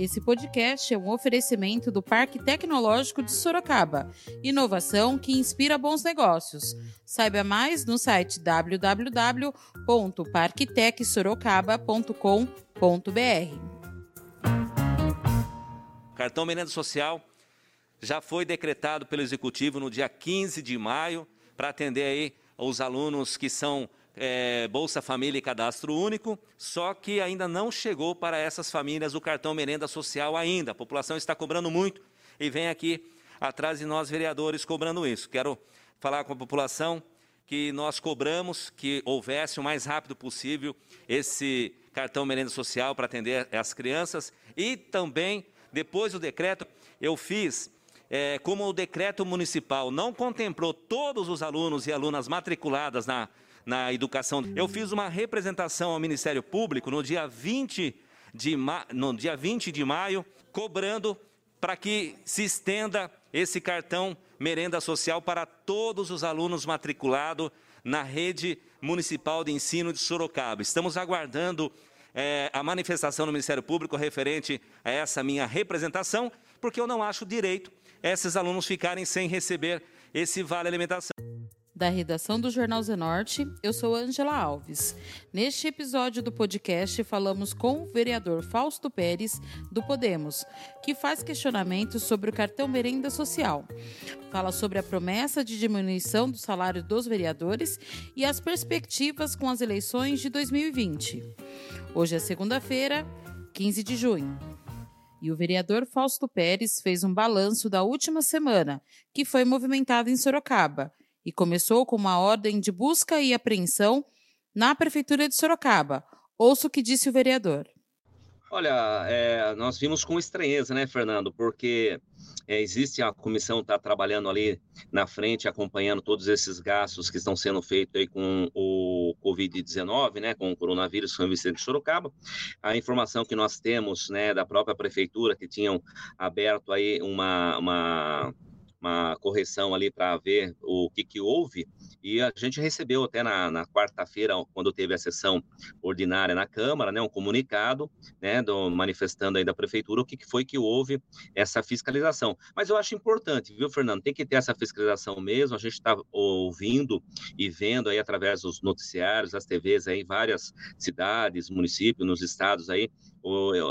Esse podcast é um oferecimento do Parque Tecnológico de Sorocaba. Inovação que inspira bons negócios. Saiba mais no site www.parktecsorocaba.com.br. Cartão Merenda Social já foi decretado pelo Executivo no dia 15 de maio para atender aí os alunos que são é, Bolsa Família e Cadastro Único, só que ainda não chegou para essas famílias o cartão merenda social ainda. A população está cobrando muito e vem aqui atrás de nós, vereadores, cobrando isso. Quero falar com a população que nós cobramos que houvesse o mais rápido possível esse cartão merenda social para atender as crianças e também, depois do decreto, eu fiz é, como o decreto municipal não contemplou todos os alunos e alunas matriculadas na na educação. Eu fiz uma representação ao Ministério Público no dia 20 de, ma... no dia 20 de maio, cobrando para que se estenda esse cartão merenda social para todos os alunos matriculados na rede municipal de ensino de Sorocaba. Estamos aguardando é, a manifestação do Ministério Público referente a essa minha representação, porque eu não acho direito esses alunos ficarem sem receber esse vale alimentação da redação do Jornal Zenorte, eu sou Angela Alves. Neste episódio do podcast, falamos com o vereador Fausto Pérez, do Podemos, que faz questionamentos sobre o cartão merenda social. Fala sobre a promessa de diminuição do salário dos vereadores e as perspectivas com as eleições de 2020. Hoje é segunda-feira, 15 de junho. E o vereador Fausto Pérez fez um balanço da última semana, que foi movimentada em Sorocaba e começou com uma ordem de busca e apreensão na Prefeitura de Sorocaba. Ouça o que disse o vereador. Olha, é, nós vimos com estranheza, né, Fernando? Porque é, existe a comissão está trabalhando ali na frente, acompanhando todos esses gastos que estão sendo feitos aí com o Covid-19, né, com o coronavírus São Vicente de Sorocaba. A informação que nós temos, né, da própria prefeitura que tinham aberto aí uma, uma uma correção ali para ver o que, que houve. E a gente recebeu até na, na quarta-feira, quando teve a sessão ordinária na Câmara, né, um comunicado né, do, manifestando aí da Prefeitura o que, que foi que houve essa fiscalização. Mas eu acho importante, viu, Fernando? Tem que ter essa fiscalização mesmo. A gente está ouvindo e vendo aí através dos noticiários, das TVs aí, em várias cidades, municípios, nos estados aí,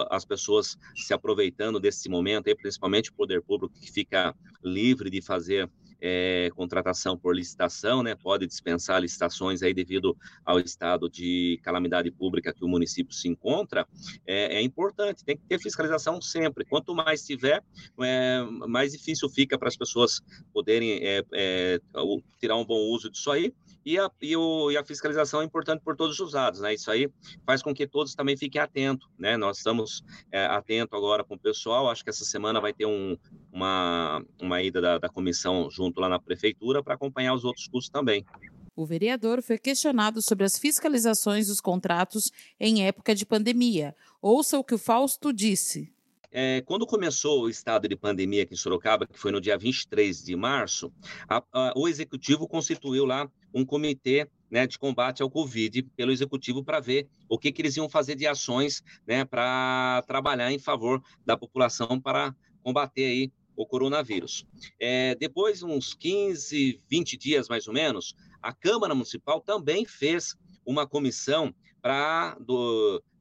as pessoas se aproveitando desse momento, aí, principalmente o poder público que fica livre de fazer é, contratação por licitação, né, pode dispensar licitações aí devido ao estado de calamidade pública que o município se encontra, é, é importante, tem que ter fiscalização sempre. Quanto mais tiver, é, mais difícil fica para as pessoas poderem é, tirar um bom uso disso aí e a, e, o, e a fiscalização é importante por todos os lados, né? Isso aí faz com que todos também fiquem atentos, né? Nós estamos é, atentos agora com o pessoal, acho que essa semana vai ter um, uma, uma ida da, da comissão junto lá na prefeitura para acompanhar os outros cursos também. O vereador foi questionado sobre as fiscalizações dos contratos em época de pandemia. Ouça o que o Fausto disse. É, quando começou o estado de pandemia aqui em Sorocaba, que foi no dia 23 de março, a, a, o executivo constituiu lá um comitê né, de combate ao Covid pelo executivo para ver o que, que, eles iam fazer de ações né, para trabalhar em favor da população para combater aí o coronavírus. É, depois, uns 15, 20 dias mais ou menos, a Câmara Municipal também fez uma comissão para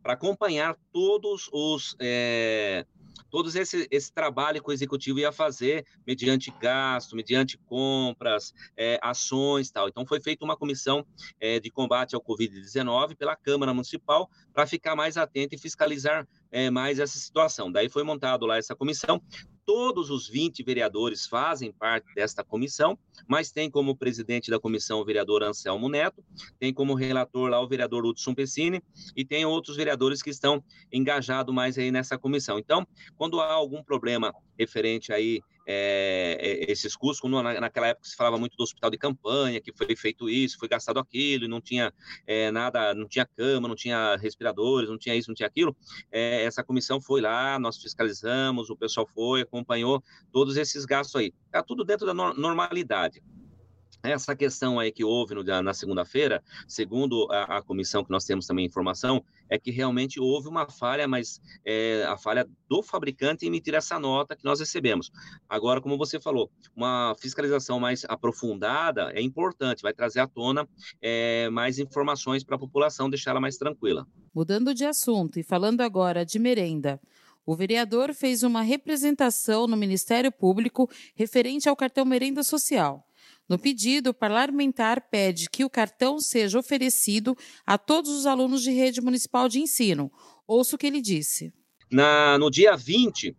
acompanhar todos os. É, todos esse, esse trabalho que o executivo ia fazer mediante gasto, mediante compras, é, ações tal. Então foi feita uma comissão é, de combate ao Covid-19 pela Câmara Municipal para ficar mais atenta e fiscalizar é, mais essa situação. Daí foi montado lá essa comissão todos os 20 vereadores fazem parte desta comissão, mas tem como presidente da comissão o vereador Anselmo Neto, tem como relator lá o vereador Hudson Pessini e tem outros vereadores que estão engajados mais aí nessa comissão. Então, quando há algum problema referente aí é, esses custos, como naquela época se falava muito do hospital de campanha, que foi feito isso, foi gastado aquilo, e não tinha é, nada, não tinha cama, não tinha respiradores, não tinha isso, não tinha aquilo. É, essa comissão foi lá, nós fiscalizamos, o pessoal foi, acompanhou todos esses gastos aí. Está tudo dentro da normalidade. Essa questão aí que houve no, na segunda-feira, segundo a, a, comissão que nós temos também informação, é que realmente houve uma falha, mas é, a falha do fabricante em emitir essa nota que nós recebemos. Agora, como você falou, uma fiscalização mais aprofundada é importante, vai trazer à tona é, mais informações para a população, deixar ela mais tranquila. Mudando de assunto e falando agora de merenda. O vereador fez uma representação no Ministério Público referente ao cartão Merenda Social. No pedido, o parlamentar pede que o cartão seja oferecido a todos os alunos de rede municipal de ensino. Ouça o que ele disse. Na, no dia 20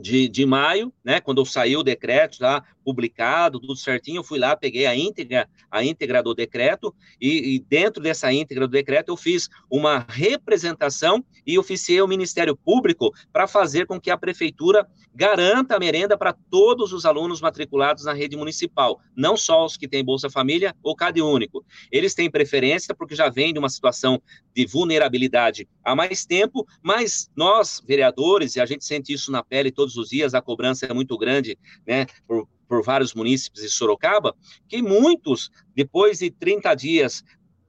de, de maio, né, quando saiu o decreto lá publicado, tudo certinho, eu fui lá, peguei a íntegra, a íntegra do decreto, e, e, dentro dessa íntegra do decreto eu fiz uma representação e oficiei o Ministério Público para fazer com que a prefeitura garanta a merenda para todos os alunos matriculados na rede municipal, não só os que têm Bolsa Família ou Cade Único. Eles têm preferência porque já vem de uma situação de vulnerabilidade há mais tempo, mas nós, vereadores, e a gente sente isso na pele todos os dias, a cobrança é muito grande, né, por, por vários munícipes de Sorocaba, que muitos, depois de 30 dias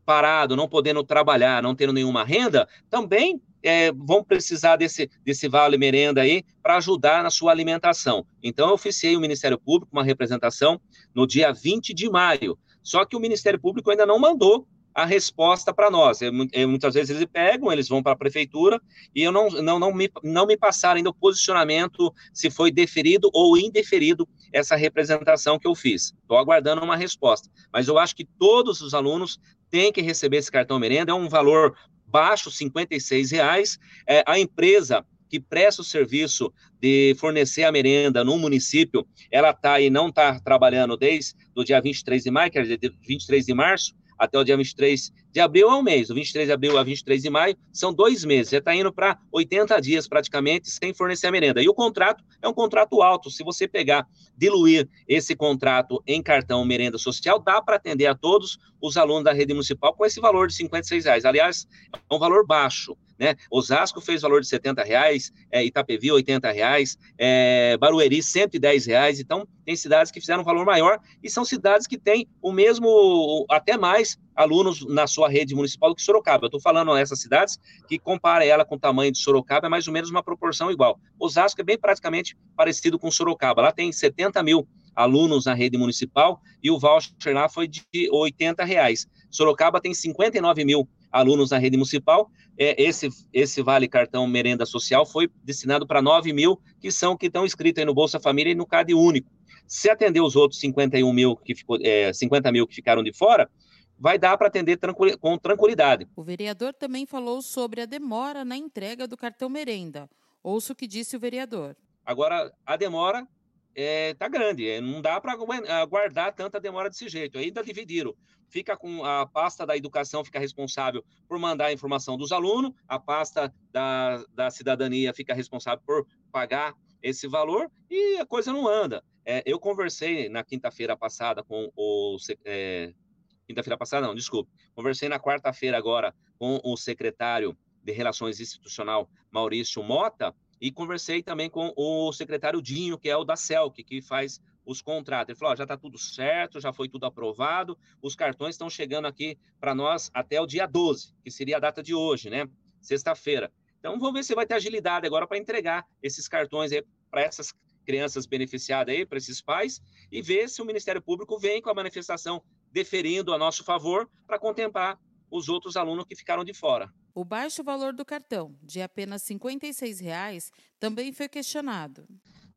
parado, não podendo trabalhar, não tendo nenhuma renda, também é, vão precisar desse, desse vale merenda aí para ajudar na sua alimentação. Então, eu oficiei o Ministério Público uma representação no dia 20 de maio. Só que o Ministério Público ainda não mandou a resposta para nós. É, é, muitas vezes eles pegam, eles vão para a prefeitura e eu não, não, não, me, não me passaram ainda o posicionamento se foi deferido ou indeferido essa representação que eu fiz. Estou aguardando uma resposta. Mas eu acho que todos os alunos têm que receber esse cartão merenda, é um valor baixo, R$ reais. É, a empresa que presta o serviço de fornecer a merenda no município, ela está e não está trabalhando desde o dia 23 de maio, quer dizer, 23 de março, até o dia 23 de abril é um mês, o 23 de abril a 23 de maio são dois meses, já está indo para 80 dias praticamente sem fornecer a merenda. E o contrato é um contrato alto, se você pegar, diluir esse contrato em cartão merenda social, dá para atender a todos os alunos da rede municipal com esse valor de 56 reais. Aliás, é um valor baixo, né? Osasco fez valor de 70 reais, é, Itapevi 80 reais, é, Barueri 110 reais, então tem cidades que fizeram um valor maior e são cidades que têm o mesmo, até mais alunos na sua rede municipal do que Sorocaba. Eu estou falando nessas cidades que compara ela com o tamanho de Sorocaba, é mais ou menos uma proporção igual. Osasco é bem praticamente parecido com Sorocaba, lá tem 70 mil alunos na rede municipal e o voucher lá foi de 80 reais. Sorocaba tem 59 mil alunos na rede municipal. É, esse, esse Vale Cartão Merenda Social foi destinado para 9 mil, que são que estão inscritos aí no Bolsa Família e no CAD Único. Se atender os outros 51 mil que ficou, é, 50 mil que ficaram de fora, vai dar para atender com tranquilidade. O vereador também falou sobre a demora na entrega do cartão merenda. Ouça o que disse o vereador. Agora, a demora é, tá grande, é, não dá para aguardar tanta demora desse jeito. Ainda dividiram. Fica com a pasta da educação, fica responsável por mandar a informação dos alunos, a pasta da, da cidadania fica responsável por pagar esse valor e a coisa não anda. É, eu conversei na quinta-feira passada com o. É, quinta-feira passada, não, desculpe. Conversei na quarta-feira agora com o secretário de Relações Institucional, Maurício Mota, e conversei também com o secretário Dinho, que é o da CELC, que faz os contratos. Ele falou: ó, já está tudo certo, já foi tudo aprovado, os cartões estão chegando aqui para nós até o dia 12, que seria a data de hoje, né? Sexta-feira. Então vamos ver se vai ter agilidade agora para entregar esses cartões aí para essas crianças beneficiadas aí, para esses pais, e ver se o Ministério Público vem com a manifestação deferindo a nosso favor para contemplar os outros alunos que ficaram de fora. O baixo valor do cartão, de apenas R$ 56,00, também foi questionado.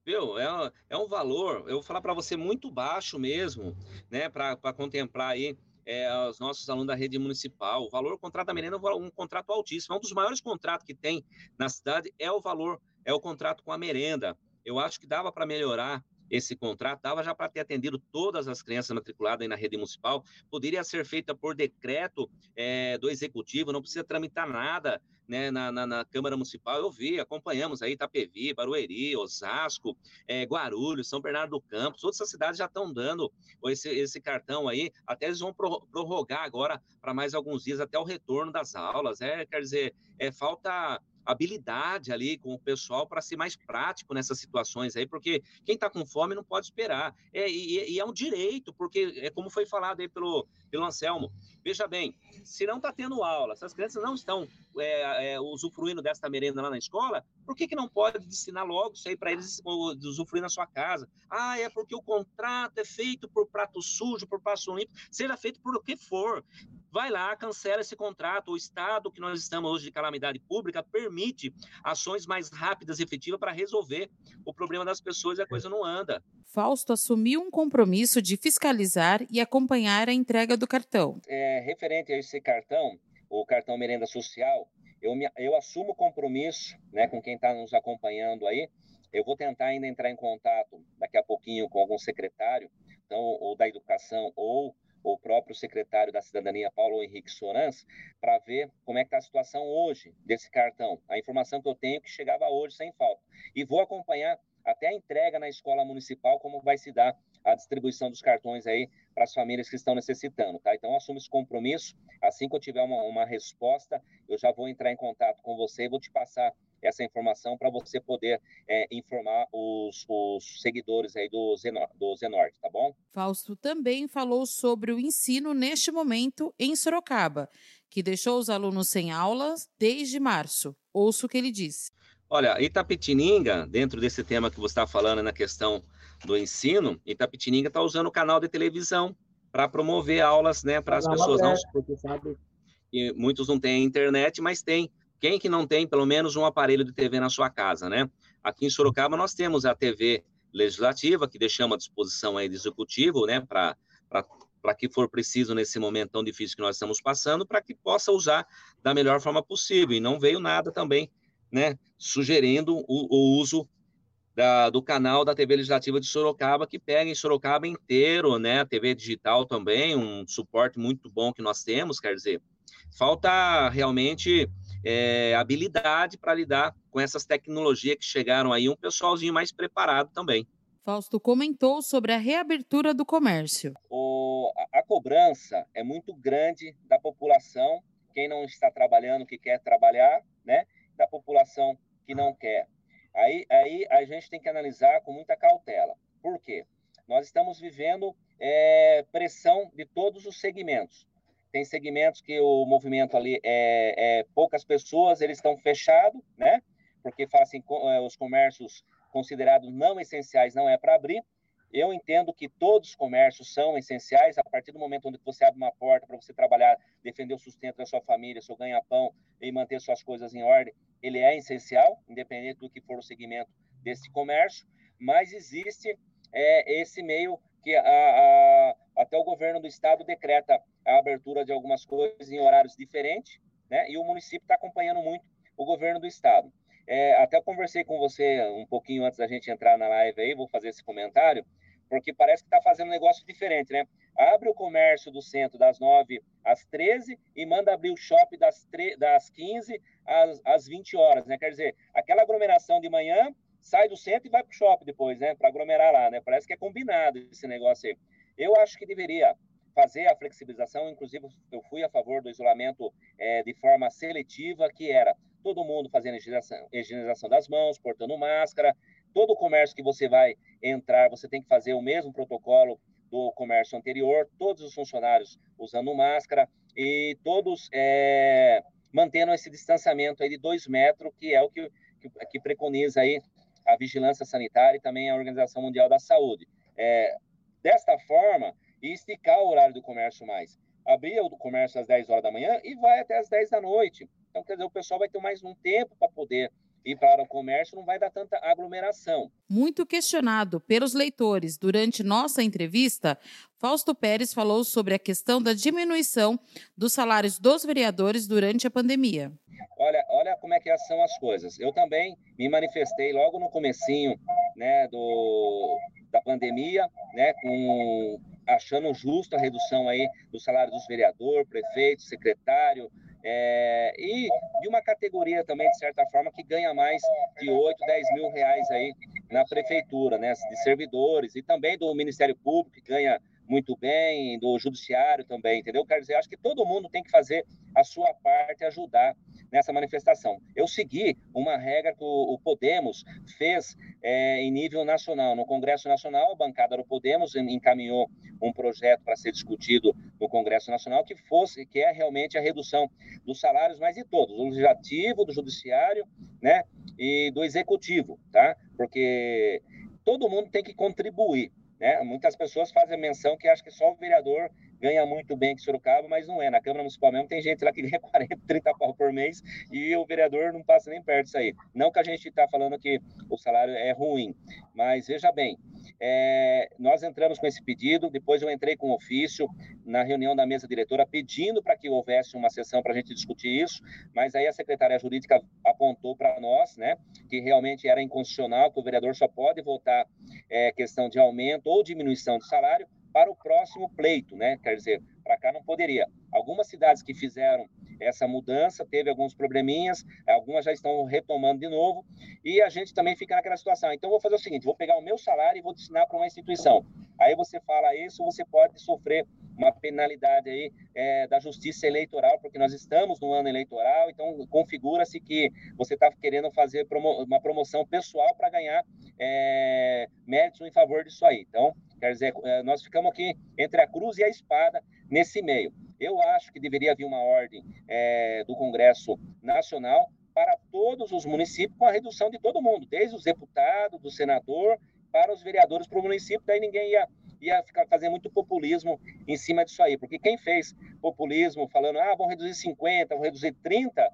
Viu? É, é um valor, eu vou falar para você, muito baixo mesmo, né, para contemplar aí é, os nossos alunos da rede municipal. O valor do contrato da merenda é um contrato altíssimo. É um dos maiores contratos que tem na cidade é o valor, é o contrato com a merenda. Eu acho que dava para melhorar esse contrato, dava já para ter atendido todas as crianças matriculadas na rede municipal, poderia ser feita por decreto é, do executivo, não precisa tramitar nada né, na, na, na, Câmara Municipal. Eu vi, acompanhamos aí Itapevi, Barueri, Osasco, é, Guarulhos, São Bernardo do Campo, todas essas cidades já estão dando esse, esse cartão aí, até eles vão prorrogar agora para mais alguns dias até o retorno das aulas. É, quer dizer, é, falta habilidade ali com o pessoal para ser mais prático nessas situações aí, porque quem está com fome não pode esperar. É, e, e, é um direito, porque é como foi falado aí pelo, pelo Anselmo. Veja bem, se não está tendo aula, se as crianças não estão é, é, usufruindo desta merenda lá na escola, por que, que não pode ensinar logo isso aí para eles usufruir na sua casa? Ah, é porque o contrato é feito por prato sujo, por passo limpo, seja feito por o que for. Vai lá, cancela esse contrato. O Estado que nós estamos hoje de calamidade pública permite ações mais rápidas e efetivas para resolver o problema das pessoas e a coisa não anda. Fausto assumiu um compromisso de fiscalizar e acompanhar a entrega do cartão. É, referente a esse cartão, o cartão Merenda Social, eu, me, eu assumo o compromisso né, com quem está nos acompanhando aí. Eu vou tentar ainda entrar em contato daqui a pouquinho com algum secretário, então, ou da educação, ou o próprio secretário da Cidadania, Paulo Henrique Sorans, para ver como é que está a situação hoje desse cartão. A informação que eu tenho é que chegava hoje sem falta. E vou acompanhar até a entrega na escola municipal, como vai se dar a distribuição dos cartões aí para as famílias que estão necessitando, tá? Então, assumo esse compromisso. Assim que eu tiver uma, uma resposta, eu já vou entrar em contato com você e vou te passar essa informação para você poder é, informar os, os, seguidores aí do, Zenor, do Zenorte, tá bom? Fausto também falou sobre o ensino neste momento em Sorocaba, que deixou os alunos sem aulas desde março. Ouço o que ele disse. Olha, Itapetininga, dentro desse tema que você está falando na questão do ensino, Itapetininga está usando o canal de televisão para promover aulas né, para as pessoas. Não, porque sabe que muitos não têm internet, mas tem. Quem que não tem pelo menos um aparelho de TV na sua casa, né? Aqui em Sorocaba nós temos a TV legislativa, que deixamos à disposição aí do executivo, né, para para que for preciso nesse momento tão difícil que nós estamos passando, para que possa usar da melhor forma possível. E não veio nada também né, sugerindo o, o uso da, do canal da TV Legislativa de Sorocaba, que pega em Sorocaba inteiro, né, a TV digital também, um suporte muito bom que nós temos, quer dizer, falta realmente é, habilidade para lidar com essas tecnologias que chegaram aí, um pessoalzinho mais preparado também. Fausto comentou sobre a reabertura do comércio. O, a, a cobrança é muito grande da população, quem não está trabalhando, que quer trabalhar, né? da população que não quer. Aí, aí a gente tem que analisar com muita cautela. Por quê? Nós estamos vivendo é, pressão de todos os segmentos. Tem segmentos que o movimento ali é, é poucas pessoas, eles estão fechados, né? Porque fala assim, é, os comércios considerados não essenciais não é para abrir. Eu entendo que todos os comércios são essenciais a partir do momento onde você abre uma porta para você trabalhar, defender o sustento da sua família, seu ganha-pão e manter suas coisas em ordem, ele é essencial, independente do que for o segmento desse comércio, mas existe é, esse meio que a, a, até o governo do estado decreta a abertura de algumas coisas em horários diferentes, né? E o município está acompanhando muito o governo do estado. É, até conversei com você um pouquinho antes da gente entrar na live aí, vou fazer esse comentário porque parece que está fazendo um negócio diferente, né? Abre o comércio do centro das 9 às 13 e manda abrir o shopping das, 3, das 15 às, às 20 horas, né? Quer dizer, aquela aglomeração de manhã sai do centro e vai para o shopping depois, né? Para aglomerar lá, né? Parece que é combinado esse negócio aí. Eu acho que deveria fazer a flexibilização, inclusive eu fui a favor do isolamento é, de forma seletiva, que era todo mundo fazendo higienização, higienização das mãos, portando máscara, todo o comércio que você vai entrar, você tem que fazer o mesmo protocolo do comércio anterior, todos os funcionários usando máscara e todos é, mantendo esse distanciamento aí de dois metros, que é o que, que, que, preconiza aí a vigilância sanitária e também a Organização Mundial da Saúde. É, desta forma, e esticar o horário do comércio mais. Abrir o comércio às 10 horas da manhã e vai até às 10 da noite. Então, quer dizer, o pessoal vai ter mais um tempo para poder e para o comércio não vai dar tanta aglomeração. Muito questionado pelos leitores durante nossa entrevista, Fausto Pérez falou sobre a questão da diminuição dos salários dos vereadores durante a pandemia. Olha, olha como é que são as coisas. Eu também me manifestei logo no comecinho, né, do, da pandemia, né, com achando justo a redução aí do salário dos vereadores, prefeito, secretário, é, e de uma categoria também, de certa forma, que ganha mais de 8, 10 mil reais aí na prefeitura, né, de servidores, e também do Ministério Público, que ganha muito bem, do Judiciário também, entendeu? Quer dizer, acho que todo mundo tem que fazer a sua parte, ajudar nessa manifestação. Eu segui uma regra que o Podemos fez é, em nível nacional. No Congresso Nacional, a bancada do Podemos encaminhou um projeto para ser discutido no Congresso Nacional que fosse, que é realmente a redução dos salários, mas de todos, do legislativo, do judiciário, né, e do executivo, tá? Porque todo mundo tem que contribuir. Né? Muitas pessoas fazem menção que acham que só o vereador ganha muito bem que Sorocaba, mas não é. Na Câmara Municipal mesmo tem gente lá que ganha 40, 30 pau por mês e o vereador não passa nem perto disso aí. Não que a gente está falando que o salário é ruim, mas veja bem, é, nós entramos com esse pedido, depois eu entrei com ofício na reunião da mesa diretora pedindo para que houvesse uma sessão para a gente discutir isso, mas aí a secretária jurídica apontou para nós, né, que realmente era inconstitucional, que o vereador só pode votar é, questão de aumento ou diminuição de salário, para o próximo pleito, né? Quer dizer, para cá não poderia. Algumas cidades que fizeram essa mudança teve alguns probleminhas, algumas já estão retomando de novo, e a gente também fica naquela situação. Então, vou fazer o seguinte: vou pegar o meu salário e vou destinar para uma instituição. Aí você fala isso, você pode sofrer uma penalidade aí é, da justiça eleitoral, porque nós estamos no ano eleitoral, então configura-se que você está querendo fazer promo uma promoção pessoal para ganhar é, méritos em favor disso aí. Então, Quer dizer, é, nós ficamos aqui entre a cruz e a espada nesse meio. Eu acho que deveria haver uma ordem é, do Congresso Nacional para todos os municípios com a redução de todo mundo, desde os deputados, do senador, para os vereadores para o município, daí ninguém ia, ia ficar fazer muito populismo em cima disso aí, porque quem fez populismo falando, ah, vão reduzir 50, vão reduzir 30,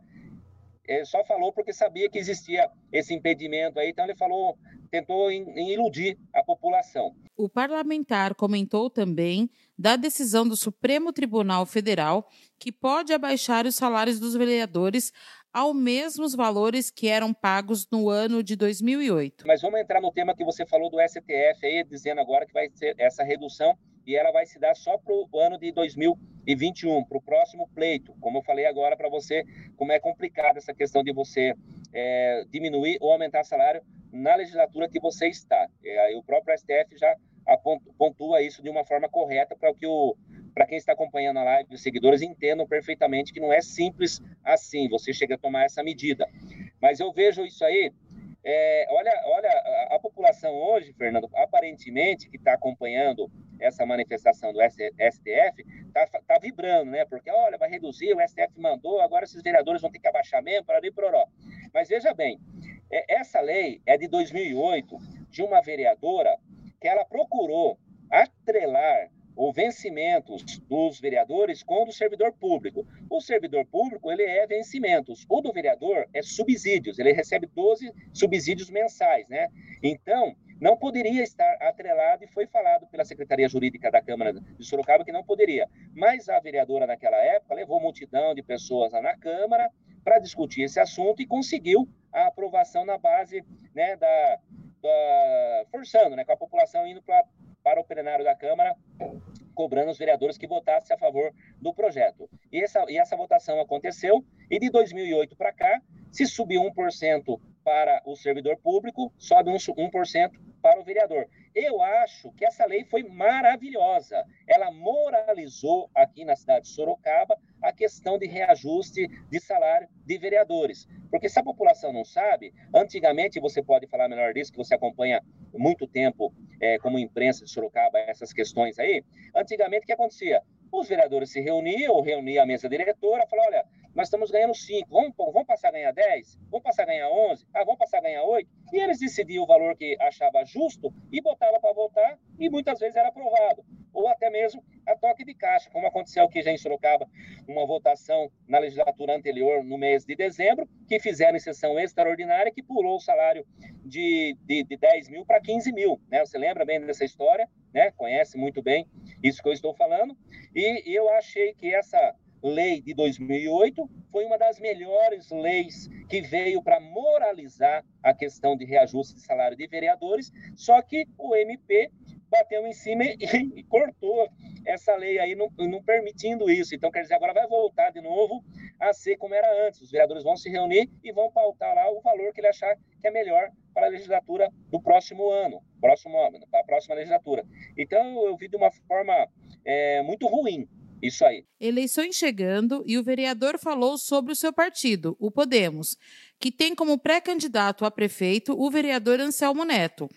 ele só falou porque sabia que existia esse impedimento aí, então ele falou tentou iludir a população. O parlamentar comentou também da decisão do Supremo Tribunal Federal que pode abaixar os salários dos vereadores ao mesmos valores que eram pagos no ano de 2008. Mas vamos entrar no tema que você falou do STF aí, dizendo agora que vai ser essa redução e ela vai se dar só para o ano de 2021, para o próximo pleito. Como eu falei agora para você, como é complicado essa questão de você é, diminuir ou aumentar salário na legislatura que você está. É, o próprio STF já pontua isso de uma forma correta para que o para quem está acompanhando a live, os seguidores entendam perfeitamente que não é simples assim, você chega a tomar essa medida. Mas eu vejo isso aí, é, olha, olha a, a, população hoje, Fernando, aparentemente que está acompanhando essa manifestação do STF, está tá vibrando, né? Porque, olha, vai reduzir, o STF mandou, agora esses vereadores vão ter que abaixar mesmo, para ali, pororó. Mas veja bem, é, essa lei é de 2008, de uma vereadora que ela procurou atrelar os vencimentos dos vereadores com o do servidor público. O servidor público, ele é vencimentos. O do vereador é subsídios. Ele recebe 12 subsídios mensais, né? Então, não poderia estar atrelado e foi falado pela Secretaria Jurídica da Câmara de Sorocaba que não poderia. Mas a vereadora, naquela época, levou multidão de pessoas lá na Câmara para discutir esse assunto e conseguiu a aprovação na base né, da, da forçando, né, com a população indo pra, para o plenário da Câmara, cobrando os vereadores que votassem a favor do projeto. E essa, e essa votação aconteceu, e de 2008 para cá, se subiu 1% para o servidor público, sobe 1% para o vereador. Eu acho que essa lei foi maravilhosa. Ela moralizou aqui na cidade de Sorocaba a questão de reajuste de salário de vereadores. Porque se a população não sabe, antigamente, você pode falar melhor disso, que você acompanha muito tempo é, como imprensa de Sorocaba essas questões aí, antigamente o que acontecia? Os vereadores se reuniam, reuniam a mesa diretora, falavam, olha, nós estamos ganhando 5, vamos, vamos passar a ganhar 10? Vamos passar a ganhar 11? Ah, vamos passar a ganhar 8? E eles decidiam o valor que achava justo e botava para votar e muitas vezes era aprovado. Ou até mesmo a toque de caixa, como aconteceu aqui já em Sorocaba, uma votação na legislatura anterior, no mês de dezembro, que fizeram em sessão extraordinária, que pulou o salário de, de, de 10 mil para 15 mil. Né? Você lembra bem dessa história, né? conhece muito bem isso que eu estou falando. E eu achei que essa lei de 2008 foi uma das melhores leis que veio para moralizar a questão de reajuste de salário de vereadores, só que o MP bateu em cima e, e cortou essa lei aí, não, não, permitindo isso. Então, quer dizer, agora vai voltar de novo a ser como era antes. Os vereadores vão se reunir e vão pautar lá o valor que ele achar que é melhor para a legislatura do próximo ano, próximo ano, para a próxima legislatura. Então, eu vi de uma forma é, muito ruim Isso aí. Eleições chegando e o vereador falou sobre o seu partido, o Podemos, que tem como pré-candidato a prefeito o vereador Anselmo Neto.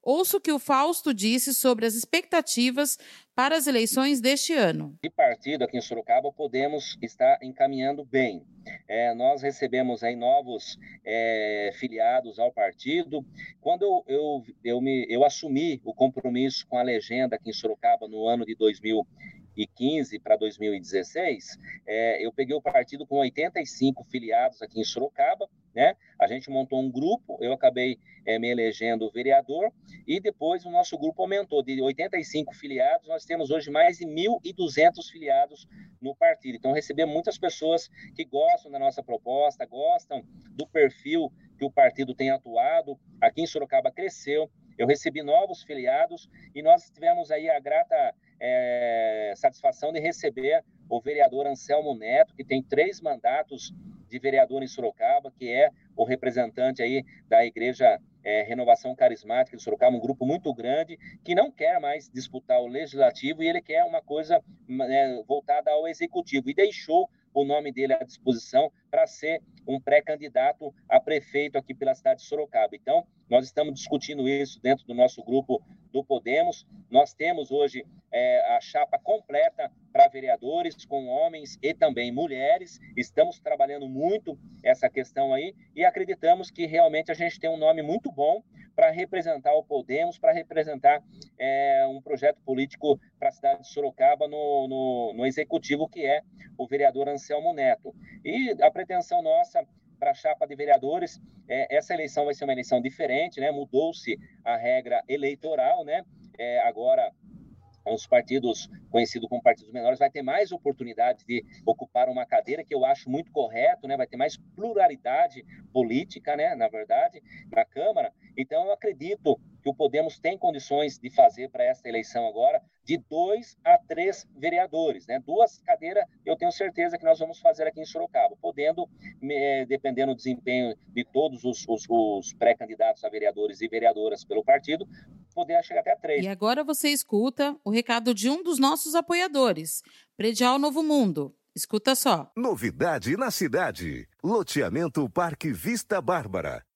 Ouço o que o Fausto disse sobre as expectativas para as eleições deste ano. De partido aqui em Sorocaba, Podemos está encaminhando bem. É, nós recebemos aí novos é, filiados ao partido. Quando eu, eu, eu, me, eu assumi o compromisso com a legenda aqui em Sorocaba no ano de 2000 2015 para 2016, é, eu peguei o partido com 85 filiados aqui em Sorocaba, né? A gente montou um grupo, eu acabei é, me elegendo vereador, e depois o nosso grupo aumentou de 85 filiados, nós temos hoje mais de 1.200 filiados no partido. Então, recebemos muitas pessoas que gostam da nossa proposta, gostam do perfil que o partido tem atuado. Aqui em Sorocaba cresceu, eu recebi novos filiados e nós tivemos aí a grata é, satisfação de receber o vereador Anselmo Neto, que tem três mandatos de vereador em Sorocaba, que é o representante aí da Igreja é, Renovação Carismática de Sorocaba, um grupo muito grande, que não quer mais disputar o legislativo e ele quer uma coisa né, voltada ao executivo, e deixou o nome dele à disposição para ser um pré-candidato a prefeito aqui pela cidade de Sorocaba. Então, nós estamos discutindo isso dentro do nosso grupo do Podemos. Nós temos hoje é, a chapa completa para vereadores, com homens e também mulheres. Estamos trabalhando muito essa questão aí e acreditamos que realmente a gente tem um nome muito bom para representar o Podemos, para representar é, um projeto político para a cidade de Sorocaba no, no, no executivo, que é o vereador Anselmo Neto. E a pretensão nossa para a chapa de vereadores, é, essa eleição vai ser uma eleição diferente, né? Mudou-se a regra eleitoral, né? É, agora os partidos conhecidos como partidos menores vai ter mais oportunidade de ocupar uma cadeira que eu acho muito correto, né? Vai ter mais pluralidade política, né? Na verdade, na Câmara. Então eu acredito que o Podemos tem condições de fazer para esta eleição agora de dois a três vereadores, né? Duas cadeiras eu tenho certeza que nós vamos fazer aqui em Sorocaba, podendo, eh, dependendo do desempenho de todos os, os, os pré-candidatos a vereadores e vereadoras pelo partido, poder chegar até três. E agora você escuta o recado de um dos nossos apoiadores, Predial Novo Mundo. Escuta só. Novidade na cidade. Loteamento Parque Vista Bárbara.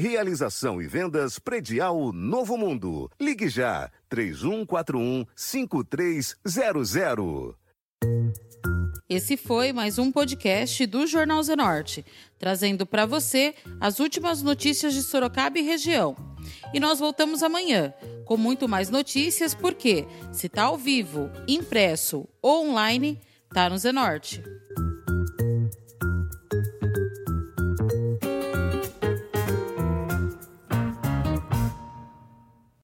Realização e vendas predial Novo Mundo. Ligue já 3141 5300. Esse foi mais um podcast do Jornal Zenorte, trazendo para você as últimas notícias de Sorocaba e região. E nós voltamos amanhã com muito mais notícias, porque se está ao vivo, impresso ou online, tá no Zenorte.